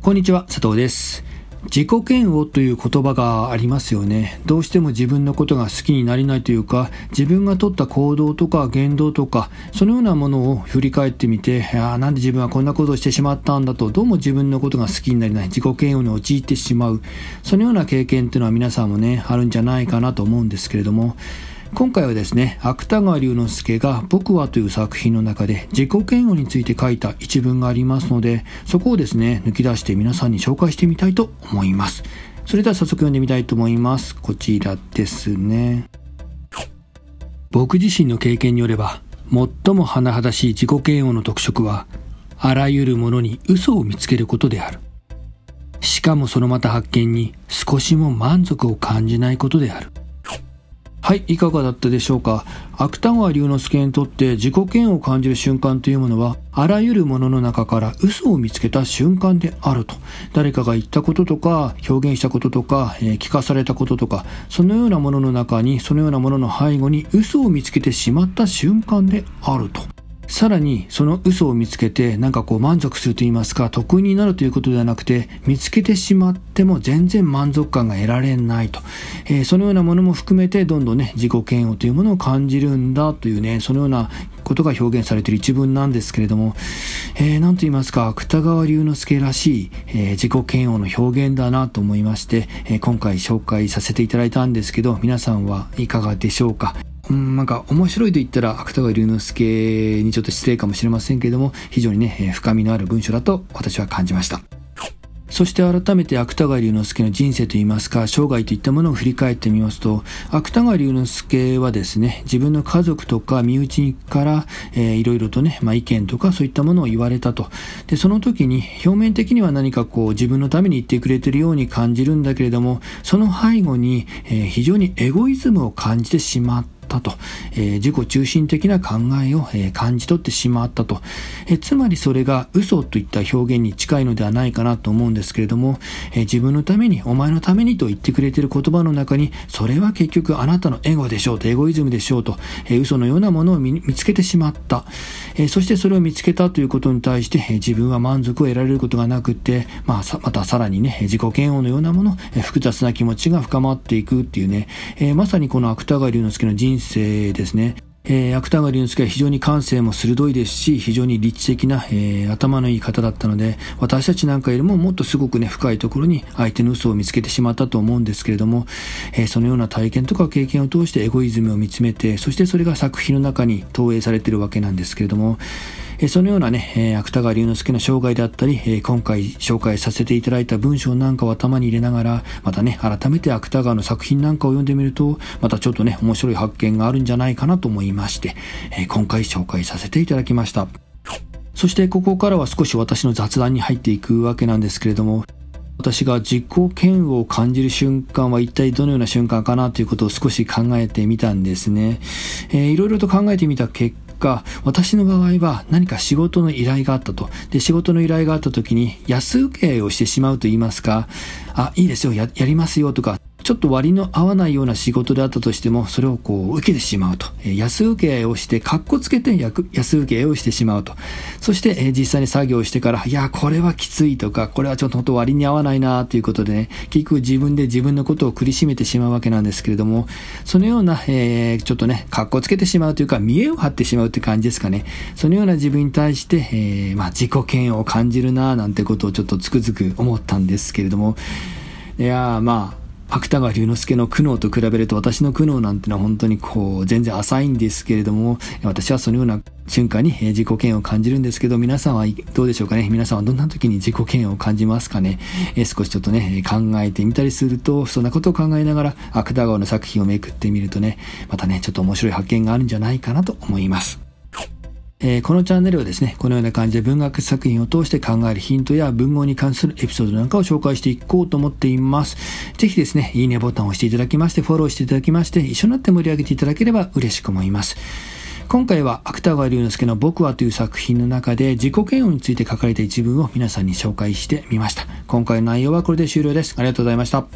こんにちは、佐藤です。自己嫌悪という言葉がありますよね。どうしても自分のことが好きになれないというか、自分が取った行動とか言動とか、そのようなものを振り返ってみて、ああ、なんで自分はこんなことをしてしまったんだと、どうも自分のことが好きになれない、自己嫌悪に陥ってしまう、そのような経験っていうのは皆さんもね、あるんじゃないかなと思うんですけれども、今回はですね、芥川龍之介が僕はという作品の中で自己嫌悪について書いた一文がありますので、そこをですね、抜き出して皆さんに紹介してみたいと思います。それでは早速読んでみたいと思います。こちらですね。僕自身の経験によれば、最も甚だしい自己嫌悪の特色は、あらゆるものに嘘を見つけることである。しかもそのまた発見に少しも満足を感じないことである。はい、いかがだったでしょうか？芥川龍之介にとって自己嫌悪を感じる瞬間というものは、あらゆるものの中から嘘を見つけた瞬間であると。誰かが言ったこととか、表現したこととか、えー、聞かされたこととか、そのようなものの中に、そのようなものの背後に嘘を見つけてしまった瞬間であると。さらにその嘘を見つけてなんかこう満足すると言いますか得意になるということではなくて見つけてしまっても全然満足感が得られないと、えー、そのようなものも含めてどんどんね自己嫌悪というものを感じるんだというねそのようなことが表現されている一文なんですけれども、えー、なんと言いますか芥川龍之介らしい、えー、自己嫌悪の表現だなと思いまして、えー、今回紹介させていただいたんですけど皆さんはいかがでしょうか？うん、なんか面白いと言ったら芥川龍之介にちょっと失礼かもしれませんけれども、非常にね、深みのある文章だと私は感じました。そして改めて芥川龍之介の人生といいますか、生涯といったものを振り返ってみますと、芥川龍之介はですね、自分の家族とか身内から、えー、いろいろとね、まあ、意見とかそういったものを言われたと。で、その時に表面的には何かこう自分のために言ってくれてるように感じるんだけれども、その背後に、えー、非常にエゴイズムを感じてしまった。ったと、えー、自己中心的な考えを、えー、感じ取ってしまったと、えー、つまりそれが嘘といった表現に近いのではないかなと思うんですけれども、え自分のために、お前のためにと言ってくれてる言葉の中に、それは結局あなたのエゴでしょうと、エゴイズムでしょうと、え嘘のようなものを見つけてしまった、えそしてそれを見つけたということに対して、え自分は満足を得られることがなくて、まあ、またさらにね、自己嫌悪のようなもの、え複雑な気持ちが深まっていくっていうね、えまさにこの芥川龍之介の人生ですね、えー、芥川龍之介は非常に感性も鋭いですし、非常に立地的な、えー、頭のいい方だったので、私たちなんかよりももっとすごくね、深いところに相手の嘘を見つけてしまったと思うんですけれども、えー、そのような体験とか経験を通してエゴイズムを見つめて、そしてそれが作品の中に投影されているわけなんですけれども、そのようなね、芥川龍之介の生涯であったり、今回紹介させていただいた文章なんかを頭に入れながら、またね、改めて芥川の作品なんかを読んでみると、またちょっとね、面白い発見があるんじゃないかなと思いまして、今回紹介させていただきました。そしてここからは少し私の雑談に入っていくわけなんですけれども、私が自己嫌悪を感じる瞬間は一体どのような瞬間かなということを少し考えてみたんですね。えー、いろいろと考えてみた結果果、私の場合は何か仕事の依頼があったと。で、仕事の依頼があった時に安請けをしてしまうと言いますか、あ、いいですよ、や、やりますよとか、ちょっと割の合わないような仕事であったとしても、それをこう受けてしまうと。え安請け合いをして、かっこつけて安請け合いをしてしまうと。そして、実際に作業してから、いや、これはきついとか、これはちょっと本当割に合わないなということでね、結局自分で自分のことを苦しめてしまうわけなんですけれども、そのような、えー、ちょっとね、かっこつけてしまうというか、見栄を張ってしまうって感じですかね。そのような自分に対して、えー、まあ、自己嫌悪を感じるななんてことをちょっとつくづく思ったんですけれども、いやまあ、芥川龍之介の苦悩と比べると私の苦悩なんてのは本当にこう全然浅いんですけれども私はそのような瞬間に自己嫌悪を感じるんですけど皆さんはどうでしょうかね皆さんはどんな時に自己嫌悪を感じますかね？少しちょっとね考えてみたりするとそんなことを考えながら芥川の作品をめくってみるとねまたねちょっと面白い発見があるんじゃないかなと思います。えー、このチャンネルはですね、このような感じで文学作品を通して考えるヒントや文豪に関するエピソードなんかを紹介していこうと思っています。ぜひですね、いいねボタンを押していただきまして、フォローしていただきまして、一緒になって盛り上げていただければ嬉しく思います。今回は芥川龍之介の僕はという作品の中で自己嫌悪について書かれた一文を皆さんに紹介してみました。今回の内容はこれで終了です。ありがとうございました。